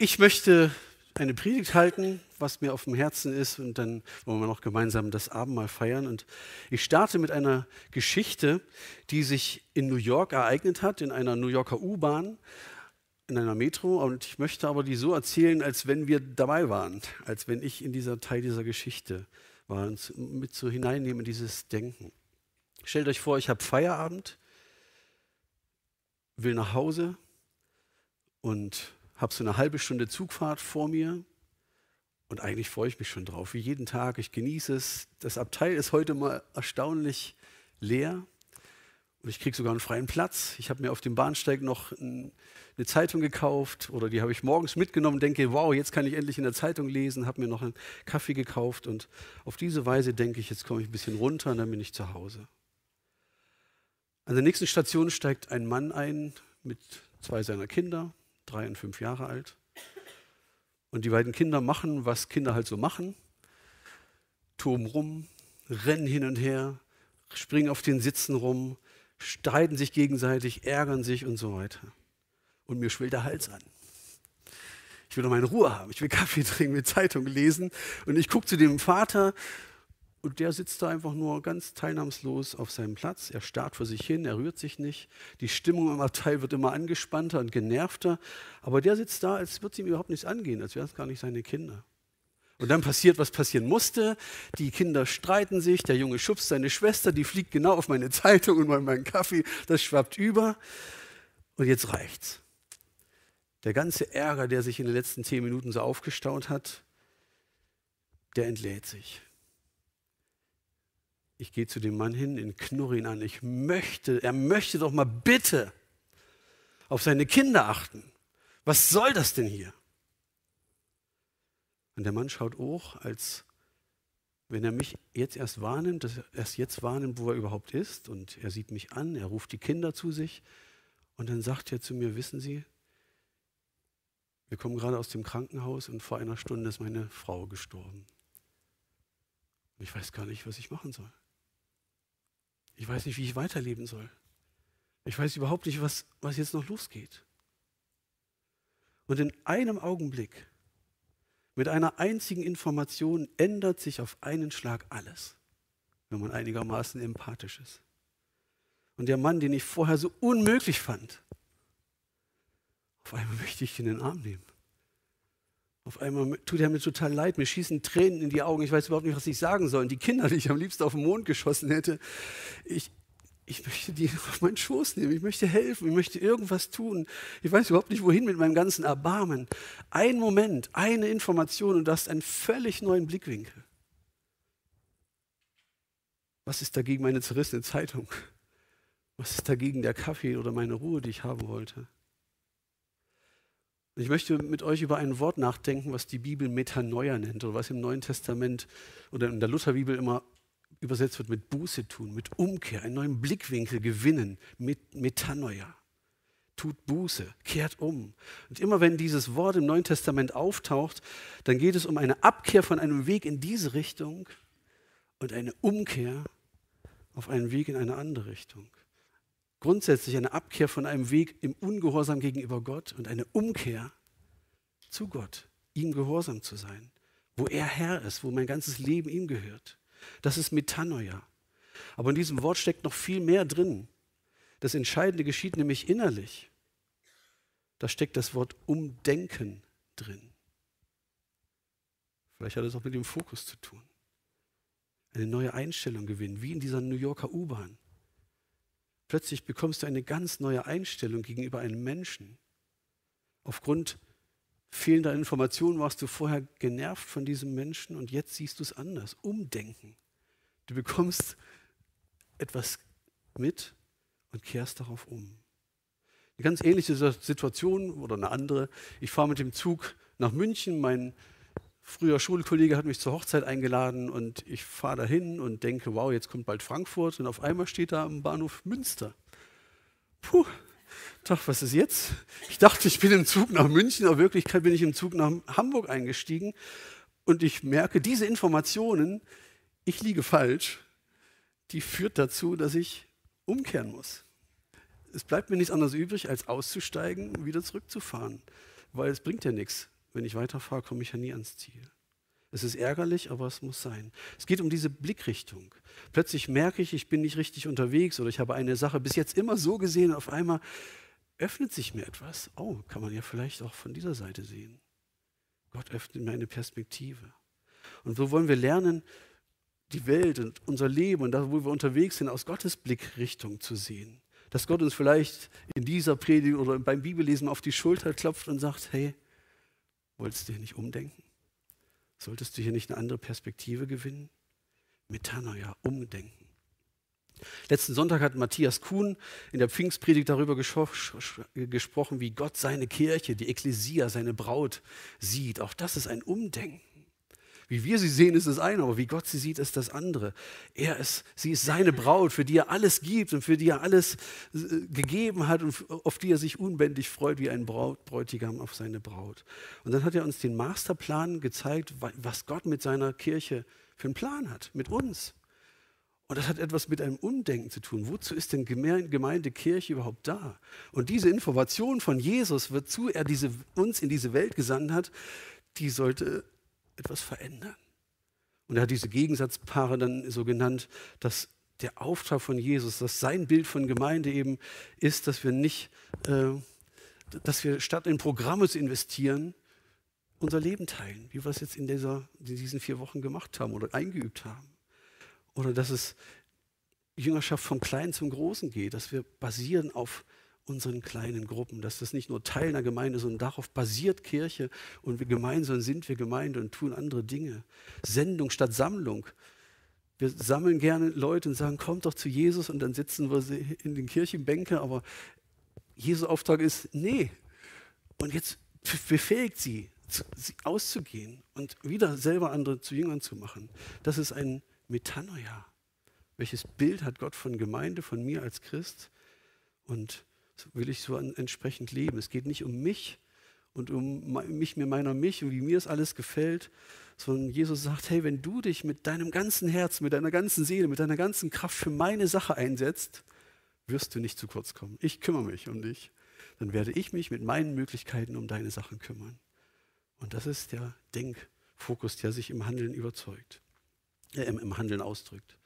Ich möchte eine Predigt halten, was mir auf dem Herzen ist, und dann wollen wir noch gemeinsam das Abendmahl feiern. Und ich starte mit einer Geschichte, die sich in New York ereignet hat, in einer New Yorker U-Bahn, in einer Metro. Und ich möchte aber die so erzählen, als wenn wir dabei waren, als wenn ich in dieser Teil dieser Geschichte war, und mit so hineinnehmen in dieses Denken. Stellt euch vor, ich habe Feierabend, will nach Hause und habe so eine halbe Stunde Zugfahrt vor mir und eigentlich freue ich mich schon drauf, wie jeden Tag. Ich genieße es. Das Abteil ist heute mal erstaunlich leer und ich kriege sogar einen freien Platz. Ich habe mir auf dem Bahnsteig noch eine Zeitung gekauft oder die habe ich morgens mitgenommen, denke, wow, jetzt kann ich endlich in der Zeitung lesen, habe mir noch einen Kaffee gekauft und auf diese Weise denke ich, jetzt komme ich ein bisschen runter und dann bin ich zu Hause. An der nächsten Station steigt ein Mann ein mit zwei seiner Kinder drei und fünf Jahre alt. Und die beiden Kinder machen, was Kinder halt so machen. Toben rum, rennen hin und her, springen auf den Sitzen rum, streiten sich gegenseitig, ärgern sich und so weiter. Und mir schwillt der Hals an. Ich will doch meine Ruhe haben. Ich will Kaffee trinken, will Zeitung lesen. Und ich gucke zu dem Vater und der sitzt da einfach nur ganz teilnahmslos auf seinem Platz. Er starrt vor sich hin, er rührt sich nicht. Die Stimmung im Abteil wird immer angespannter und genervter. Aber der sitzt da, als würde es ihm überhaupt nichts angehen, als wären es gar nicht seine Kinder. Und dann passiert, was passieren musste. Die Kinder streiten sich, der Junge schubst seine Schwester, die fliegt genau auf meine Zeitung und meinen Kaffee, das schwappt über. Und jetzt reicht's. Der ganze Ärger, der sich in den letzten zehn Minuten so aufgestaut hat, der entlädt sich. Ich gehe zu dem Mann hin, in knurre ihn an. Ich möchte, er möchte doch mal bitte auf seine Kinder achten. Was soll das denn hier? Und der Mann schaut hoch, als wenn er mich jetzt erst wahrnimmt, dass er erst jetzt wahrnimmt, wo er überhaupt ist. Und er sieht mich an, er ruft die Kinder zu sich. Und dann sagt er zu mir, wissen Sie, wir kommen gerade aus dem Krankenhaus und vor einer Stunde ist meine Frau gestorben. Ich weiß gar nicht, was ich machen soll. Ich weiß nicht, wie ich weiterleben soll. Ich weiß überhaupt nicht, was, was jetzt noch losgeht. Und in einem Augenblick, mit einer einzigen Information, ändert sich auf einen Schlag alles, wenn man einigermaßen empathisch ist. Und der Mann, den ich vorher so unmöglich fand, auf einmal möchte ich ihn in den Arm nehmen. Auf einmal tut er mir total leid, mir schießen Tränen in die Augen. Ich weiß überhaupt nicht, was ich sagen soll. Und die Kinder, die ich am liebsten auf den Mond geschossen hätte, ich, ich möchte die auf meinen Schoß nehmen. Ich möchte helfen. Ich möchte irgendwas tun. Ich weiß überhaupt nicht, wohin mit meinem ganzen Erbarmen. Ein Moment, eine Information und du hast einen völlig neuen Blickwinkel. Was ist dagegen meine zerrissene Zeitung? Was ist dagegen der Kaffee oder meine Ruhe, die ich haben wollte? Ich möchte mit euch über ein Wort nachdenken, was die Bibel Metanoia nennt oder was im Neuen Testament oder in der Lutherbibel immer übersetzt wird mit Buße tun, mit Umkehr, einen neuen Blickwinkel gewinnen, mit Metanoia. Tut Buße, kehrt um. Und immer wenn dieses Wort im Neuen Testament auftaucht, dann geht es um eine Abkehr von einem Weg in diese Richtung und eine Umkehr auf einen Weg in eine andere Richtung grundsätzlich eine Abkehr von einem Weg im Ungehorsam gegenüber Gott und eine Umkehr zu Gott, ihm gehorsam zu sein, wo er Herr ist, wo mein ganzes Leben ihm gehört. Das ist Metanoia. Aber in diesem Wort steckt noch viel mehr drin. Das Entscheidende geschieht nämlich innerlich. Da steckt das Wort Umdenken drin. Vielleicht hat es auch mit dem Fokus zu tun. Eine neue Einstellung gewinnen, wie in dieser New Yorker U-Bahn. Plötzlich bekommst du eine ganz neue Einstellung gegenüber einem Menschen. Aufgrund fehlender Informationen warst du vorher genervt von diesem Menschen und jetzt siehst du es anders. Umdenken. Du bekommst etwas mit und kehrst darauf um. Eine ganz ähnliche Situation oder eine andere. Ich fahre mit dem Zug nach München. Mein früher Schulkollege hat mich zur Hochzeit eingeladen und ich fahre dahin und denke, wow, jetzt kommt bald Frankfurt und auf einmal steht da am Bahnhof Münster. Puh, Tag, was ist jetzt? Ich dachte, ich bin im Zug nach München, aber in Wirklichkeit bin ich im Zug nach Hamburg eingestiegen und ich merke, diese Informationen, ich liege falsch, die führt dazu, dass ich umkehren muss. Es bleibt mir nichts anderes übrig, als auszusteigen und wieder zurückzufahren. weil es bringt ja nichts. Wenn ich weiterfahre, komme ich ja nie ans Ziel. Es ist ärgerlich, aber es muss sein. Es geht um diese Blickrichtung. Plötzlich merke ich, ich bin nicht richtig unterwegs oder ich habe eine Sache bis jetzt immer so gesehen, auf einmal öffnet sich mir etwas. Oh, kann man ja vielleicht auch von dieser Seite sehen. Gott öffnet mir eine Perspektive. Und so wollen wir lernen, die Welt und unser Leben und da, wo wir unterwegs sind, aus Gottes Blickrichtung zu sehen. Dass Gott uns vielleicht in dieser Predigt oder beim Bibellesen auf die Schulter klopft und sagt, hey, wolltest du hier nicht umdenken? Solltest du hier nicht eine andere Perspektive gewinnen? Metanoia, umdenken. Letzten Sonntag hat Matthias Kuhn in der Pfingstpredigt darüber gesprochen, wie Gott seine Kirche, die Ekklesia, seine Braut sieht. Auch das ist ein Umdenken. Wie wir sie sehen, ist das eine, aber wie Gott sie sieht, ist das andere. Er ist, sie ist seine Braut, für die er alles gibt und für die er alles äh, gegeben hat und auf die er sich unbändig freut, wie ein Braut, Bräutigam auf seine Braut. Und dann hat er uns den Masterplan gezeigt, was Gott mit seiner Kirche für einen Plan hat, mit uns. Und das hat etwas mit einem Umdenken zu tun. Wozu ist denn Gemeinde, Kirche überhaupt da? Und diese Information von Jesus, wozu er diese, uns in diese Welt gesandt hat, die sollte etwas verändern. Und er hat diese Gegensatzpaare dann so genannt, dass der Auftrag von Jesus, dass sein Bild von Gemeinde eben ist, dass wir nicht, äh, dass wir statt in Programme zu investieren, unser Leben teilen, wie wir es jetzt in, dieser, in diesen vier Wochen gemacht haben oder eingeübt haben. Oder dass es Jüngerschaft vom Kleinen zum Großen geht, dass wir basieren auf unseren kleinen Gruppen, dass das nicht nur Teil einer Gemeinde, sondern darauf basiert Kirche und wir gemeinsam sind wir Gemeinde und tun andere Dinge. Sendung statt Sammlung. Wir sammeln gerne Leute und sagen, kommt doch zu Jesus und dann sitzen wir in den Kirchenbänken, aber Jesu Auftrag ist, nee. Und jetzt befähigt sie, auszugehen und wieder selber andere zu Jüngern zu machen. Das ist ein Metanoia. Welches Bild hat Gott von Gemeinde, von mir als Christ? Und will ich so entsprechend leben. Es geht nicht um mich und um mich, mir, meiner, mich und wie mir es alles gefällt, sondern Jesus sagt, hey, wenn du dich mit deinem ganzen Herz, mit deiner ganzen Seele, mit deiner ganzen Kraft für meine Sache einsetzt, wirst du nicht zu kurz kommen. Ich kümmere mich um dich. Dann werde ich mich mit meinen Möglichkeiten um deine Sachen kümmern. Und das ist der Denkfokus, der sich im Handeln überzeugt, äh, im Handeln ausdrückt.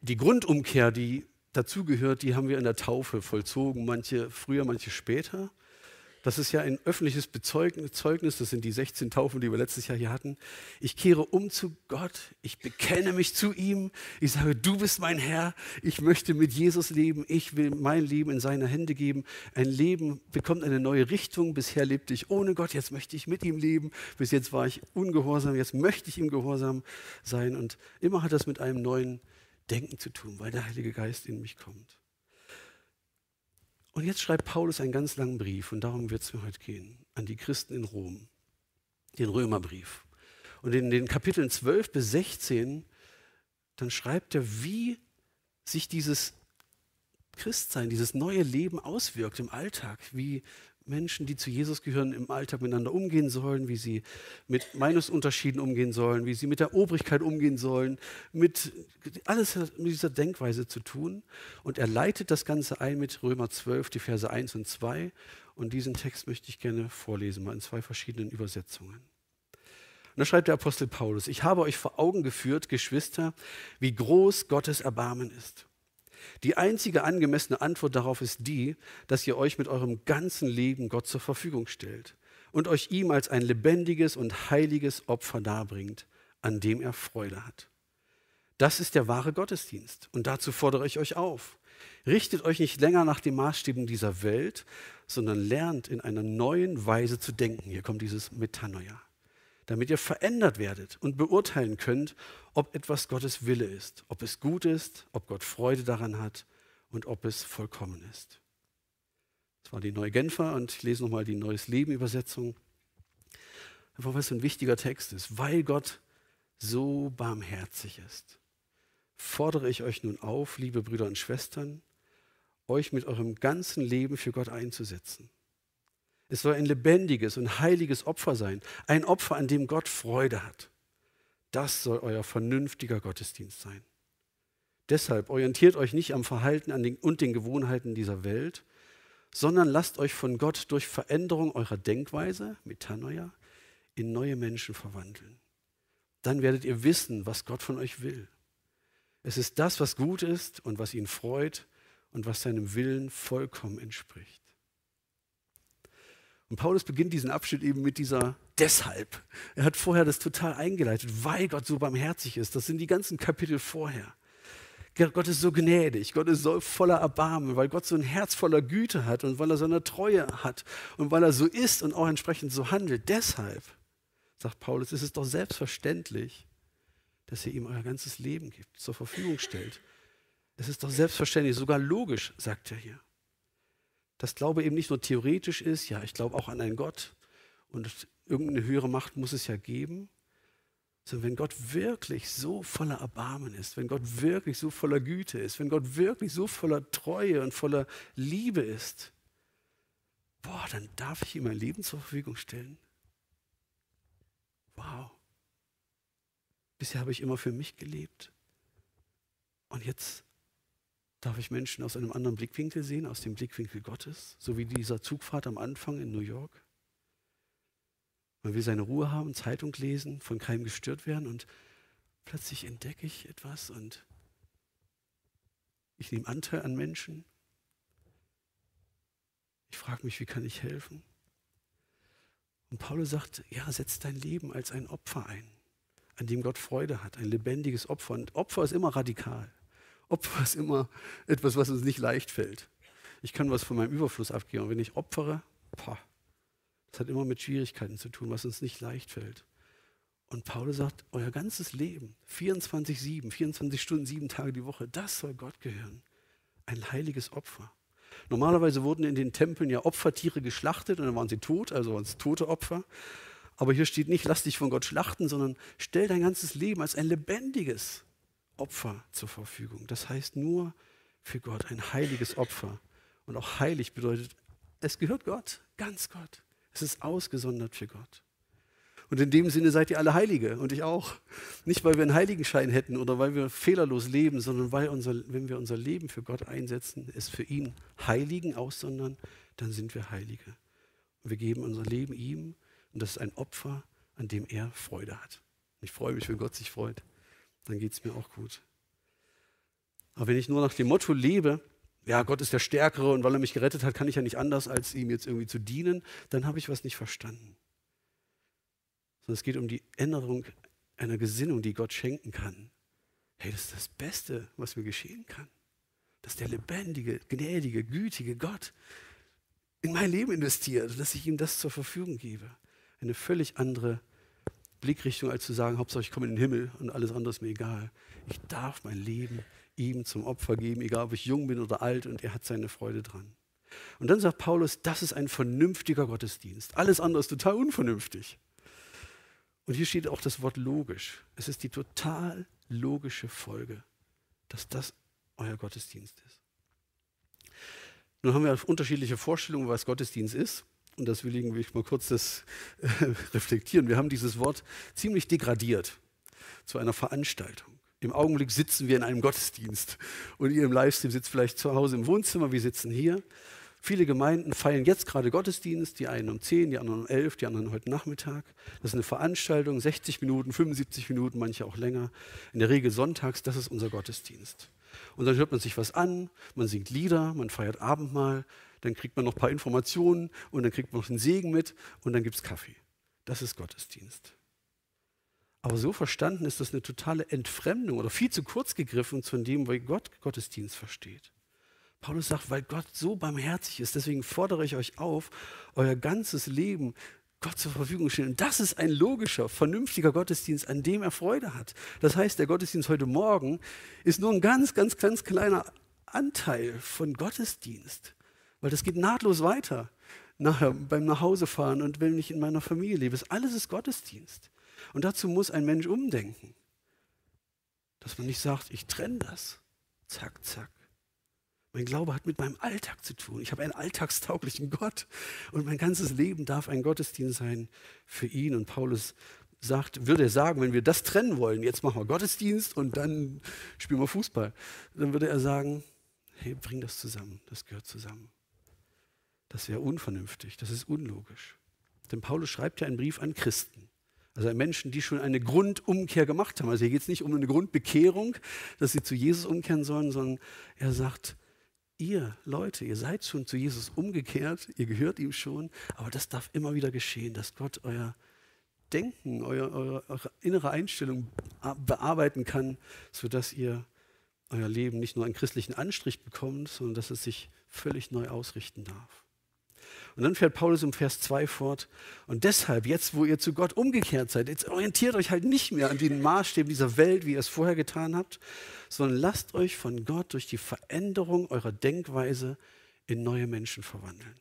Die Grundumkehr, die dazugehört, die haben wir in der Taufe vollzogen, manche früher, manche später. Das ist ja ein öffentliches Bezeugnis, das sind die 16 Taufen, die wir letztes Jahr hier hatten. Ich kehre um zu Gott, ich bekenne mich zu ihm, ich sage, du bist mein Herr, ich möchte mit Jesus leben, ich will mein Leben in seine Hände geben. Ein Leben bekommt eine neue Richtung, bisher lebte ich ohne Gott, jetzt möchte ich mit ihm leben, bis jetzt war ich ungehorsam, jetzt möchte ich ihm gehorsam sein und immer hat das mit einem neuen Denken zu tun, weil der Heilige Geist in mich kommt. Und jetzt schreibt Paulus einen ganz langen Brief, und darum wird es mir heute gehen, an die Christen in Rom, den Römerbrief. Und in den Kapiteln 12 bis 16, dann schreibt er, wie sich dieses Christsein, dieses neue Leben auswirkt im Alltag, wie Menschen, die zu Jesus gehören, im Alltag miteinander umgehen sollen, wie sie mit Meinungsunterschieden umgehen sollen, wie sie mit der Obrigkeit umgehen sollen, mit alles mit dieser Denkweise zu tun. Und er leitet das Ganze ein mit Römer 12, die Verse 1 und 2. Und diesen Text möchte ich gerne vorlesen, mal in zwei verschiedenen Übersetzungen. Und da schreibt der Apostel Paulus, ich habe euch vor Augen geführt, Geschwister, wie groß Gottes Erbarmen ist. Die einzige angemessene Antwort darauf ist die, dass ihr euch mit eurem ganzen Leben Gott zur Verfügung stellt und euch ihm als ein lebendiges und heiliges Opfer darbringt, an dem er Freude hat. Das ist der wahre Gottesdienst und dazu fordere ich euch auf. Richtet euch nicht länger nach den Maßstäben dieser Welt, sondern lernt in einer neuen Weise zu denken. Hier kommt dieses Metanoia damit ihr verändert werdet und beurteilen könnt, ob etwas Gottes Wille ist, ob es gut ist, ob Gott Freude daran hat und ob es vollkommen ist. Das war die Neue Genfer und ich lese nochmal die Neues Leben Übersetzung. Einfach weil es ein wichtiger Text ist, weil Gott so barmherzig ist. Fordere ich euch nun auf, liebe Brüder und Schwestern, euch mit eurem ganzen Leben für Gott einzusetzen. Es soll ein lebendiges und heiliges Opfer sein, ein Opfer, an dem Gott Freude hat. Das soll euer vernünftiger Gottesdienst sein. Deshalb orientiert euch nicht am Verhalten und den Gewohnheiten dieser Welt, sondern lasst euch von Gott durch Veränderung eurer Denkweise, Metanoia, in neue Menschen verwandeln. Dann werdet ihr wissen, was Gott von euch will. Es ist das, was gut ist und was ihn freut und was seinem Willen vollkommen entspricht. Und Paulus beginnt diesen Abschnitt eben mit dieser deshalb. Er hat vorher das total eingeleitet, weil Gott so barmherzig ist. Das sind die ganzen Kapitel vorher. Gott ist so gnädig, Gott ist so voller Erbarmen, weil Gott so ein Herz voller Güte hat und weil er so eine Treue hat und weil er so ist und auch entsprechend so handelt. Deshalb, sagt Paulus, ist es doch selbstverständlich, dass ihr ihm euer ganzes Leben gibt, zur Verfügung stellt. Es ist doch selbstverständlich, sogar logisch, sagt er hier. Dass Glaube eben nicht nur theoretisch ist, ja, ich glaube auch an einen Gott und irgendeine höhere Macht muss es ja geben, sondern wenn Gott wirklich so voller Erbarmen ist, wenn Gott wirklich so voller Güte ist, wenn Gott wirklich so voller Treue und voller Liebe ist, boah, dann darf ich ihm mein Leben zur Verfügung stellen. Wow. Bisher habe ich immer für mich gelebt. Und jetzt darf ich Menschen aus einem anderen Blickwinkel sehen, aus dem Blickwinkel Gottes, so wie dieser Zugfahrt am Anfang in New York. Man will seine Ruhe haben, Zeitung lesen, von keinem gestört werden und plötzlich entdecke ich etwas und ich nehme Anteil an Menschen. Ich frage mich, wie kann ich helfen? Und Paulus sagt, ja, setz dein Leben als ein Opfer ein, an dem Gott Freude hat, ein lebendiges Opfer. Und Opfer ist immer radikal. Opfer ist immer etwas, was uns nicht leicht fällt. Ich kann was von meinem Überfluss abgeben. Wenn ich opfere, pah, das hat immer mit Schwierigkeiten zu tun, was uns nicht leicht fällt. Und Paulus sagt, euer ganzes Leben, 24-7, 24 Stunden, sieben Tage die Woche, das soll Gott gehören. Ein heiliges Opfer. Normalerweise wurden in den Tempeln ja Opfertiere geschlachtet und dann waren sie tot, also waren es tote Opfer. Aber hier steht nicht, lass dich von Gott schlachten, sondern stell dein ganzes Leben als ein lebendiges Opfer zur Verfügung. Das heißt nur für Gott ein heiliges Opfer. Und auch heilig bedeutet, es gehört Gott, ganz Gott. Es ist ausgesondert für Gott. Und in dem Sinne seid ihr alle Heilige und ich auch. Nicht, weil wir einen Heiligenschein hätten oder weil wir fehlerlos leben, sondern weil, unser, wenn wir unser Leben für Gott einsetzen, es für ihn Heiligen aussondern, dann sind wir Heilige. Und wir geben unser Leben ihm und das ist ein Opfer, an dem er Freude hat. Ich freue mich, wenn Gott sich freut. Dann geht es mir auch gut. Aber wenn ich nur nach dem Motto lebe, ja, Gott ist der Stärkere und weil er mich gerettet hat, kann ich ja nicht anders, als ihm jetzt irgendwie zu dienen, dann habe ich was nicht verstanden. Sondern es geht um die Änderung einer Gesinnung, die Gott schenken kann. Hey, das ist das Beste, was mir geschehen kann. Dass der lebendige, gnädige, gütige Gott in mein Leben investiert, dass ich ihm das zur Verfügung gebe. Eine völlig andere Blickrichtung, als zu sagen, Hauptsache ich komme in den Himmel und alles andere ist mir egal. Ich darf mein Leben ihm zum Opfer geben, egal ob ich jung bin oder alt, und er hat seine Freude dran. Und dann sagt Paulus, das ist ein vernünftiger Gottesdienst. Alles andere ist total unvernünftig. Und hier steht auch das Wort logisch. Es ist die total logische Folge, dass das euer Gottesdienst ist. Nun haben wir unterschiedliche Vorstellungen, was Gottesdienst ist. Und deswegen will ich mal kurz das äh, reflektieren. Wir haben dieses Wort ziemlich degradiert zu einer Veranstaltung. Im Augenblick sitzen wir in einem Gottesdienst und ihr im Livestream sitzt vielleicht zu Hause im Wohnzimmer, wir sitzen hier. Viele Gemeinden feiern jetzt gerade Gottesdienst, die einen um 10, die anderen um 11, die anderen heute Nachmittag. Das ist eine Veranstaltung, 60 Minuten, 75 Minuten, manche auch länger. In der Regel sonntags, das ist unser Gottesdienst. Und dann hört man sich was an, man singt Lieder, man feiert Abendmahl, dann kriegt man noch ein paar Informationen und dann kriegt man noch den Segen mit und dann gibt es Kaffee. Das ist Gottesdienst. Aber so verstanden ist das eine totale Entfremdung oder viel zu kurz gegriffen zu dem, wie Gott Gottesdienst versteht. Paulus sagt, weil Gott so barmherzig ist, deswegen fordere ich euch auf, euer ganzes Leben Gott zur Verfügung stellen. Und das ist ein logischer, vernünftiger Gottesdienst, an dem er Freude hat. Das heißt, der Gottesdienst heute Morgen ist nur ein ganz, ganz, ganz kleiner Anteil von Gottesdienst, weil das geht nahtlos weiter. Nachher beim Nachhausefahren und wenn ich in meiner Familie lebe, alles ist Gottesdienst. Und dazu muss ein Mensch umdenken. Dass man nicht sagt, ich trenne das. Zack, zack. Mein Glaube hat mit meinem Alltag zu tun. Ich habe einen alltagstauglichen Gott und mein ganzes Leben darf ein Gottesdienst sein für ihn. Und Paulus sagt, würde er sagen, wenn wir das trennen wollen, jetzt machen wir Gottesdienst und dann spielen wir Fußball, dann würde er sagen, hey, bring das zusammen, das gehört zusammen. Das wäre unvernünftig, das ist unlogisch. Denn Paulus schreibt ja einen Brief an Christen. Also an Menschen, die schon eine Grundumkehr gemacht haben. Also hier geht es nicht um eine Grundbekehrung, dass sie zu Jesus umkehren sollen, sondern er sagt, ihr Leute, ihr seid schon zu Jesus umgekehrt, ihr gehört ihm schon, aber das darf immer wieder geschehen, dass Gott euer Denken, euer, eure, eure innere Einstellung bearbeiten kann, sodass ihr euer Leben nicht nur einen christlichen Anstrich bekommt, sondern dass es sich völlig neu ausrichten darf. Und dann fährt Paulus im Vers 2 fort. Und deshalb, jetzt wo ihr zu Gott umgekehrt seid, jetzt orientiert euch halt nicht mehr an den Maßstäben dieser Welt, wie ihr es vorher getan habt, sondern lasst euch von Gott durch die Veränderung eurer Denkweise in neue Menschen verwandeln.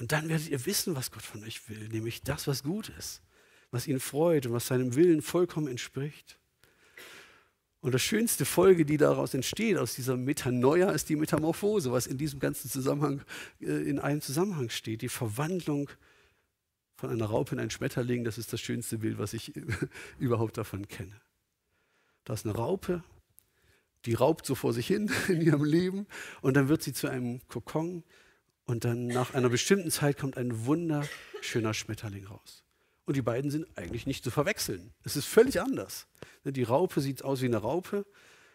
Und dann werdet ihr wissen, was Gott von euch will, nämlich das, was gut ist, was ihn freut und was seinem Willen vollkommen entspricht. Und das schönste Folge, die daraus entsteht, aus dieser Metanoia, ist die Metamorphose, was in diesem ganzen Zusammenhang, äh, in einem Zusammenhang steht. Die Verwandlung von einer Raupe in einen Schmetterling, das ist das schönste Bild, was ich überhaupt davon kenne. Da ist eine Raupe, die raubt so vor sich hin in ihrem Leben und dann wird sie zu einem Kokon und dann nach einer bestimmten Zeit kommt ein wunderschöner Schmetterling raus. Und die beiden sind eigentlich nicht zu verwechseln. Es ist völlig anders. Ne, die Raupe sieht aus wie eine Raupe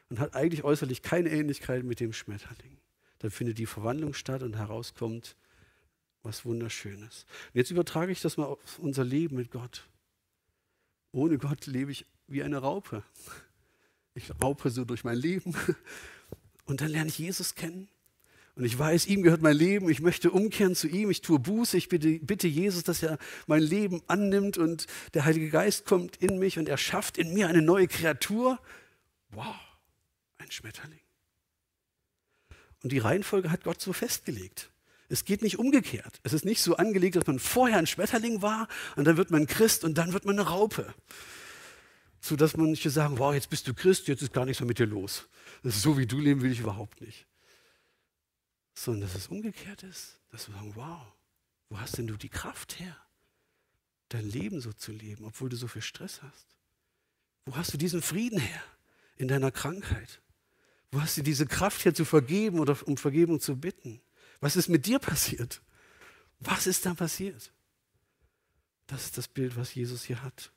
und hat eigentlich äußerlich keine Ähnlichkeit mit dem Schmetterling. Dann findet die Verwandlung statt und herauskommt was Wunderschönes. Und jetzt übertrage ich das mal auf unser Leben mit Gott. Ohne Gott lebe ich wie eine Raupe. Ich raupe so durch mein Leben und dann lerne ich Jesus kennen und ich weiß, ihm gehört mein Leben, ich möchte umkehren zu ihm, ich tue Buße, ich bitte, bitte, Jesus, dass er mein Leben annimmt und der Heilige Geist kommt in mich und er schafft in mir eine neue Kreatur. Wow, ein Schmetterling. Und die Reihenfolge hat Gott so festgelegt. Es geht nicht umgekehrt. Es ist nicht so angelegt, dass man vorher ein Schmetterling war und dann wird man Christ und dann wird man eine Raupe. So dass manche sagen, wow, jetzt bist du Christ, jetzt ist gar nichts mehr mit dir los. Das ist so, wie du leben will ich überhaupt nicht sondern dass es umgekehrt ist, dass wir sagen, wow, wo hast denn du die Kraft her, dein Leben so zu leben, obwohl du so viel Stress hast? Wo hast du diesen Frieden her in deiner Krankheit? Wo hast du diese Kraft her zu vergeben oder um Vergebung zu bitten? Was ist mit dir passiert? Was ist da passiert? Das ist das Bild, was Jesus hier hat.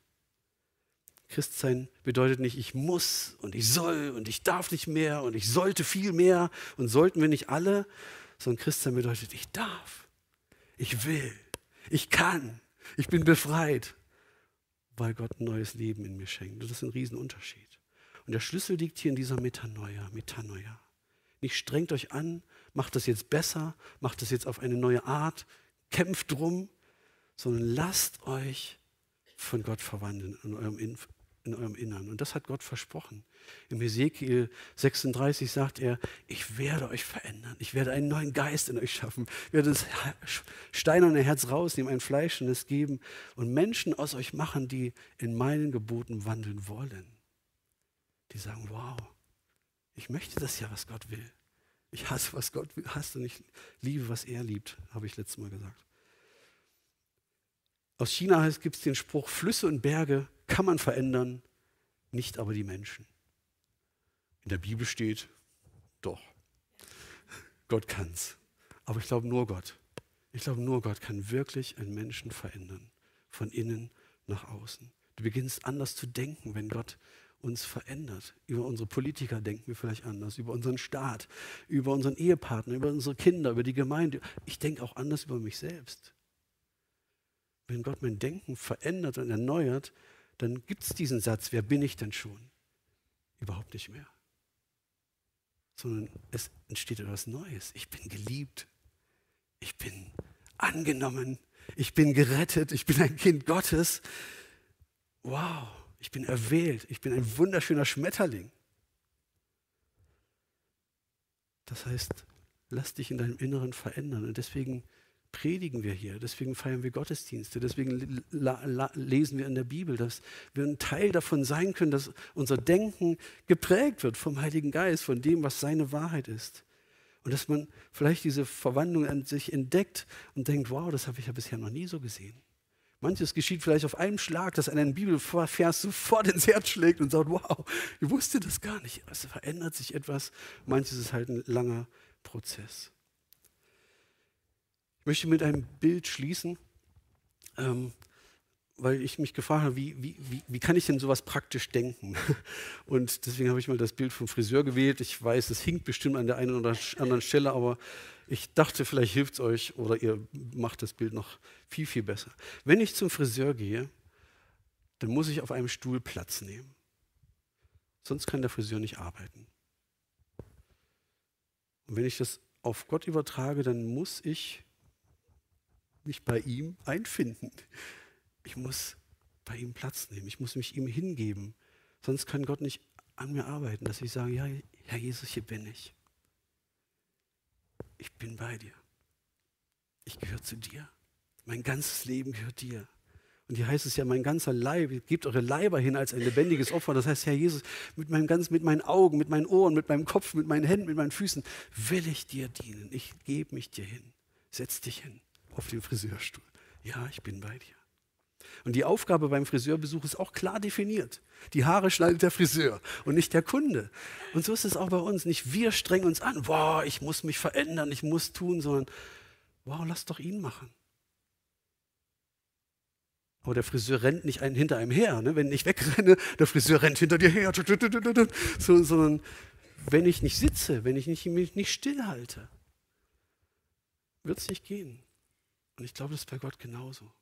Christsein bedeutet nicht, ich muss und ich soll und ich darf nicht mehr und ich sollte viel mehr und sollten wir nicht alle, sondern Christsein bedeutet, ich darf, ich will, ich kann, ich bin befreit, weil Gott ein neues Leben in mir schenkt. Und das ist ein Riesenunterschied. Und der Schlüssel liegt hier in dieser Metanoia, Metanoia. Nicht strengt euch an, macht das jetzt besser, macht das jetzt auf eine neue Art, kämpft drum, sondern lasst euch von Gott verwandeln in eurem in eurem Innern. Und das hat Gott versprochen. Im Ezekiel 36 sagt er, ich werde euch verändern. Ich werde einen neuen Geist in euch schaffen. Ich werde das steinerne Herz rausnehmen, ein Fleischendes geben und Menschen aus euch machen, die in meinen Geboten wandeln wollen. Die sagen, wow, ich möchte das ja, was Gott will. Ich hasse, was Gott hasst und ich liebe, was er liebt, habe ich letztes Mal gesagt. Aus China gibt es den Spruch, Flüsse und Berge kann man verändern, nicht aber die Menschen. In der Bibel steht, doch, Gott kann's. Aber ich glaube nur Gott. Ich glaube nur Gott kann wirklich einen Menschen verändern, von innen nach außen. Du beginnst anders zu denken, wenn Gott uns verändert. Über unsere Politiker denken wir vielleicht anders, über unseren Staat, über unseren Ehepartner, über unsere Kinder, über die Gemeinde. Ich denke auch anders über mich selbst. Wenn Gott mein Denken verändert und erneuert, dann gibt es diesen Satz, wer bin ich denn schon? Überhaupt nicht mehr. Sondern es entsteht etwas Neues. Ich bin geliebt. Ich bin angenommen. Ich bin gerettet. Ich bin ein Kind Gottes. Wow, ich bin erwählt. Ich bin ein wunderschöner Schmetterling. Das heißt, lass dich in deinem Inneren verändern. Und deswegen predigen wir hier, deswegen feiern wir Gottesdienste, deswegen lesen wir in der Bibel, dass wir ein Teil davon sein können, dass unser Denken geprägt wird vom Heiligen Geist, von dem, was seine Wahrheit ist. Und dass man vielleicht diese Verwandlung an sich entdeckt und denkt, wow, das habe ich ja bisher noch nie so gesehen. Manches geschieht vielleicht auf einem Schlag, dass ein Bibelvers sofort ins Herz schlägt und sagt, wow, ich wusste das gar nicht. Es verändert sich etwas. Manches ist halt ein langer Prozess. Möchte mit einem Bild schließen, ähm, weil ich mich gefragt habe, wie, wie, wie, wie kann ich denn sowas praktisch denken? Und deswegen habe ich mal das Bild vom Friseur gewählt. Ich weiß, es hinkt bestimmt an der einen oder anderen Stelle, aber ich dachte, vielleicht hilft es euch oder ihr macht das Bild noch viel, viel besser. Wenn ich zum Friseur gehe, dann muss ich auf einem Stuhl Platz nehmen. Sonst kann der Friseur nicht arbeiten. Und wenn ich das auf Gott übertrage, dann muss ich mich bei ihm einfinden. Ich muss bei ihm Platz nehmen. Ich muss mich ihm hingeben. Sonst kann Gott nicht an mir arbeiten, dass ich sage, ja, Herr Jesus, hier bin ich. Ich bin bei dir. Ich gehöre zu dir. Mein ganzes Leben gehört dir. Und hier heißt es ja, mein ganzer Leib, gebt eure Leiber hin als ein lebendiges Opfer. Das heißt, Herr Jesus, mit, meinem ganzen, mit meinen Augen, mit meinen Ohren, mit meinem Kopf, mit meinen Händen, mit meinen Füßen will ich dir dienen. Ich gebe mich dir hin. Setz dich hin auf den Friseurstuhl. Ja, ich bin bei dir. Und die Aufgabe beim Friseurbesuch ist auch klar definiert. Die Haare schneidet der Friseur und nicht der Kunde. Und so ist es auch bei uns. Nicht wir strengen uns an, wow, ich muss mich verändern, ich muss tun, sondern wow, lass doch ihn machen. Aber der Friseur rennt nicht einen hinter einem her. Ne? Wenn ich wegrenne, der Friseur rennt hinter dir her. So, sondern wenn ich nicht sitze, wenn ich nicht, mich nicht stillhalte, wird es nicht gehen. Und ich glaube, das ist bei Gott genauso.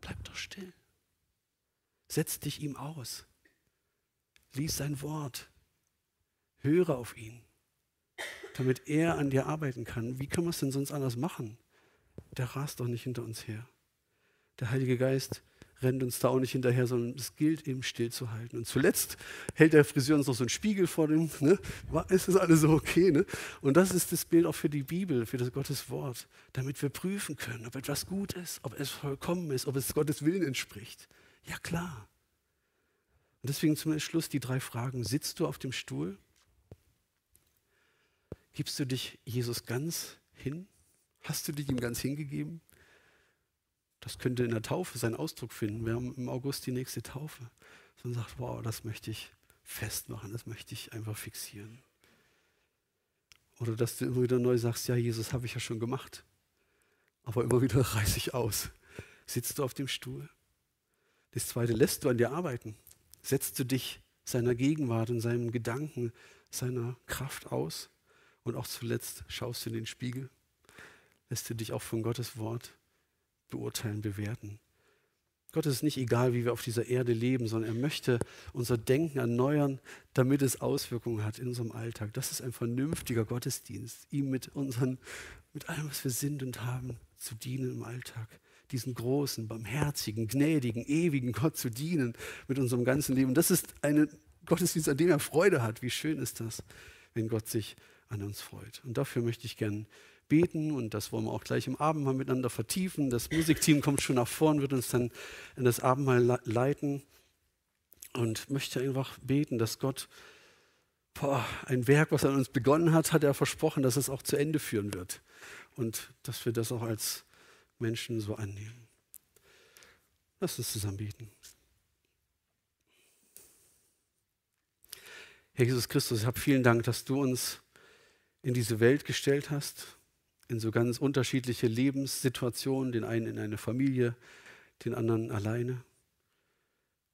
Bleib doch still. Setz dich ihm aus. Lies sein Wort. Höre auf ihn, damit er an dir arbeiten kann. Wie kann man es denn sonst anders machen? Der rast doch nicht hinter uns her. Der Heilige Geist rennt uns da auch nicht hinterher, sondern es gilt eben stillzuhalten. Und zuletzt hält der Friseur uns noch so einen Spiegel vor dem, ne? ist das alles so okay? Ne? Und das ist das Bild auch für die Bibel, für das Gottes Wort, damit wir prüfen können, ob etwas gut ist, ob es vollkommen ist, ob es Gottes Willen entspricht. Ja klar. Und deswegen zum Schluss die drei Fragen. Sitzt du auf dem Stuhl? Gibst du dich Jesus ganz hin? Hast du dich ihm ganz hingegeben? Das könnte in der Taufe seinen Ausdruck finden. Wir haben im August die nächste Taufe. Man sagt, wow, das möchte ich festmachen, das möchte ich einfach fixieren. Oder dass du immer wieder neu sagst, ja, Jesus habe ich ja schon gemacht. Aber immer wieder reiße ich aus. Sitzt du auf dem Stuhl? Das zweite, lässt du an dir arbeiten? Setzt du dich seiner Gegenwart und seinem Gedanken, seiner Kraft aus? Und auch zuletzt schaust du in den Spiegel? Lässt du dich auch von Gottes Wort beurteilen, bewerten. Gott ist nicht egal, wie wir auf dieser Erde leben, sondern er möchte unser Denken erneuern, damit es Auswirkungen hat in unserem Alltag. Das ist ein vernünftiger Gottesdienst, ihm mit, unseren, mit allem, was wir sind und haben, zu dienen im Alltag. Diesen großen, barmherzigen, gnädigen, ewigen Gott zu dienen mit unserem ganzen Leben. Das ist ein Gottesdienst, an dem er Freude hat. Wie schön ist das, wenn Gott sich an uns freut. Und dafür möchte ich gern beten und das wollen wir auch gleich im Abendmahl miteinander vertiefen. Das Musikteam kommt schon nach vorn, wird uns dann in das Abendmahl leiten und möchte einfach beten, dass Gott boah, ein Werk, was er an uns begonnen hat, hat er versprochen, dass es auch zu Ende führen wird und dass wir das auch als Menschen so annehmen. Lass uns zusammen beten. Herr Jesus Christus, ich habe vielen Dank, dass du uns in diese Welt gestellt hast in so ganz unterschiedliche Lebenssituationen, den einen in eine Familie, den anderen alleine.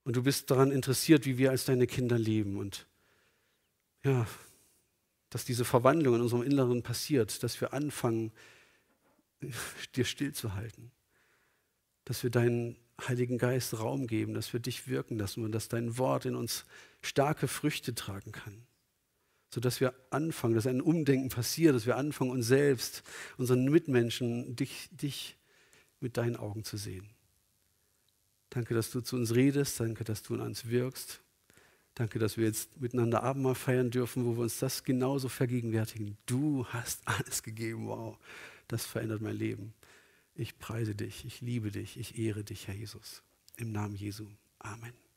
Und du bist daran interessiert, wie wir als deine Kinder leben und ja, dass diese Verwandlung in unserem Inneren passiert, dass wir anfangen, dir stillzuhalten, dass wir deinen Heiligen Geist Raum geben, dass wir dich wirken lassen und dass dein Wort in uns starke Früchte tragen kann sodass wir anfangen, dass ein Umdenken passiert, dass wir anfangen, uns selbst, unseren Mitmenschen, dich, dich mit deinen Augen zu sehen. Danke, dass du zu uns redest. Danke, dass du in uns wirkst. Danke, dass wir jetzt miteinander Abendmahl feiern dürfen, wo wir uns das genauso vergegenwärtigen. Du hast alles gegeben. Wow, das verändert mein Leben. Ich preise dich, ich liebe dich, ich ehre dich, Herr Jesus. Im Namen Jesu. Amen.